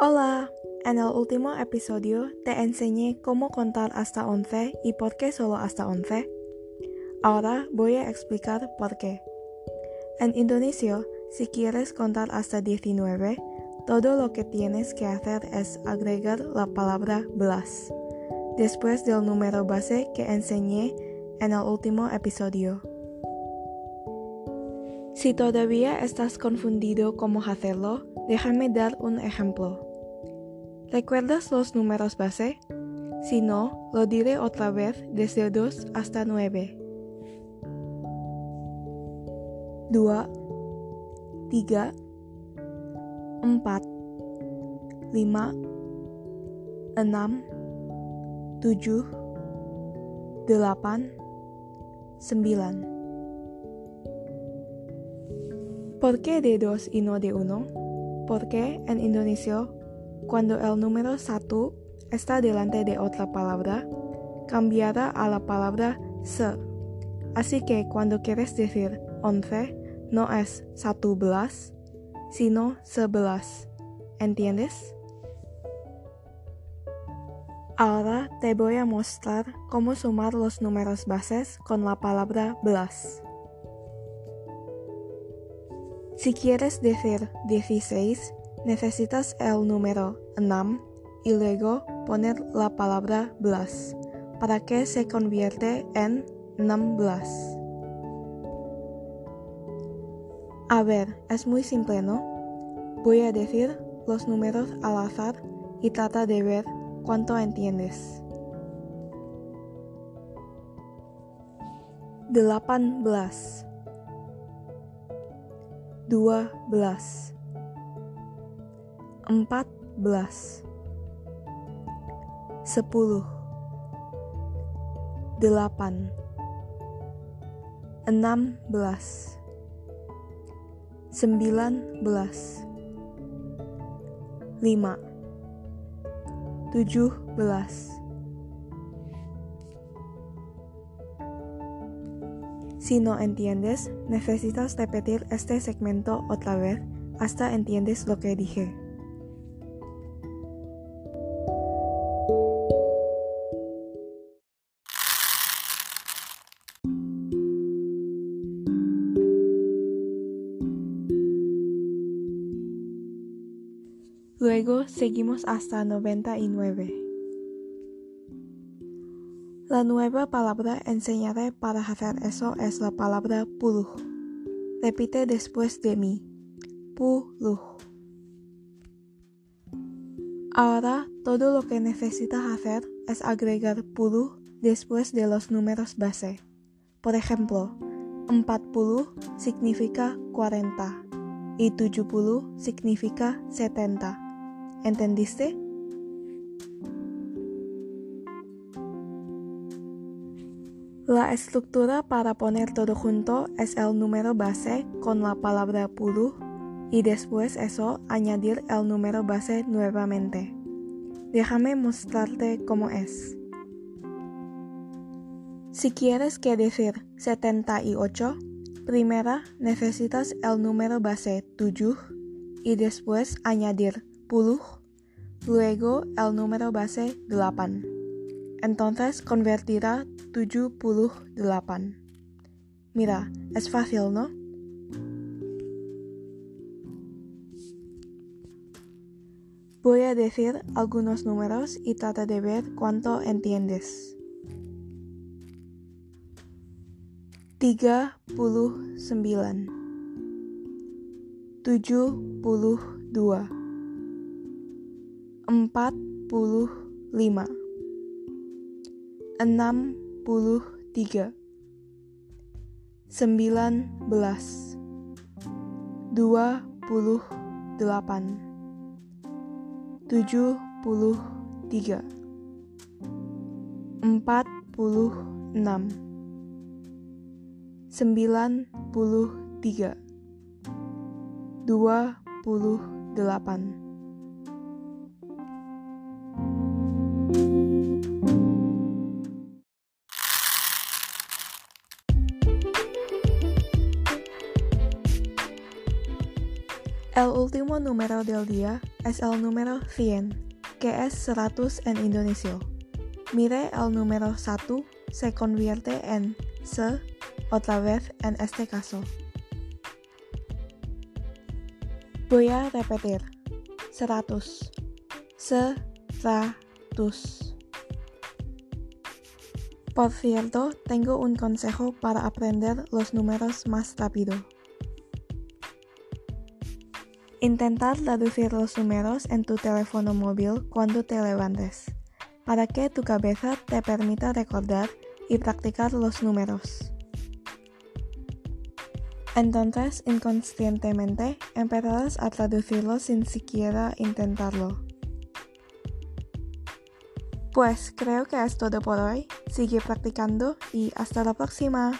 Hola, en el último episodio te enseñé cómo contar hasta 11 y por qué solo hasta 11. Ahora voy a explicar por qué. En Indonesia, si quieres contar hasta 19, todo lo que tienes que hacer es agregar la palabra belas, después del número base que enseñé en el último episodio. Si todavía estás confundido cómo hacerlo, déjame dar un ejemplo. ¿Recuerdas los números base? Si no, lo diré otra vez desde 2 hasta 9. 2 3 4 5 6 7 8 9 ¿Por qué de dos y no de uno? Porque en Indonesia, cuando el número satu está delante de otra palabra, cambiará a la palabra se. Así que cuando quieres decir once, no es satu belas, sino sebelas. ¿Entiendes? Ahora te voy a mostrar cómo sumar los números bases con la palabra belas. Si quieres decir 16, necesitas el número 6 y luego poner la palabra belas para que se convierte en 16. A ver, es muy simple, ¿no? Voy a decir los números al azar y trata de ver cuánto entiendes. 18 dua belas, empat belas, sepuluh, delapan, enam belas, sembilan belas, lima, tujuh belas. Si no entiendes, necesitas repetir este segmento otra vez hasta entiendes lo que dije. Luego seguimos hasta 99. La nueva palabra enseñaré para hacer eso es la palabra puluh. Repite después de mí. Puluh. Ahora todo lo que necesitas hacer es agregar puluh después de los números base. Por ejemplo, 40 significa 40 y 70 significa 70. ¿Entendiste? La estructura para poner todo junto es el número base con la palabra puluh y después eso añadir el número base nuevamente. Déjame mostrarte cómo es. Si quieres que decir 78, primero necesitas el número base 7 y después añadir luego el número base 8. Entonces convertirá 78. Mira, es fácil, ¿no? Voy a decir algunos números y trata de ver cuánto entiendes. Tiga puluh 45 63 19 28 73 46 93 28 El último número del día es el número 100, que es 100 en indonesio. Mire el número 1 se convierte en se otra vez en este caso. Voy a repetir. 100. Seratus. Por cierto, tengo un consejo para aprender los números más rápido. Intentar reducir los números en tu teléfono móvil cuando te levantes, para que tu cabeza te permita recordar y practicar los números. Entonces, inconscientemente, empezarás a traducirlos sin siquiera intentarlo. Pues creo que es todo por hoy. Sigue practicando y hasta la próxima.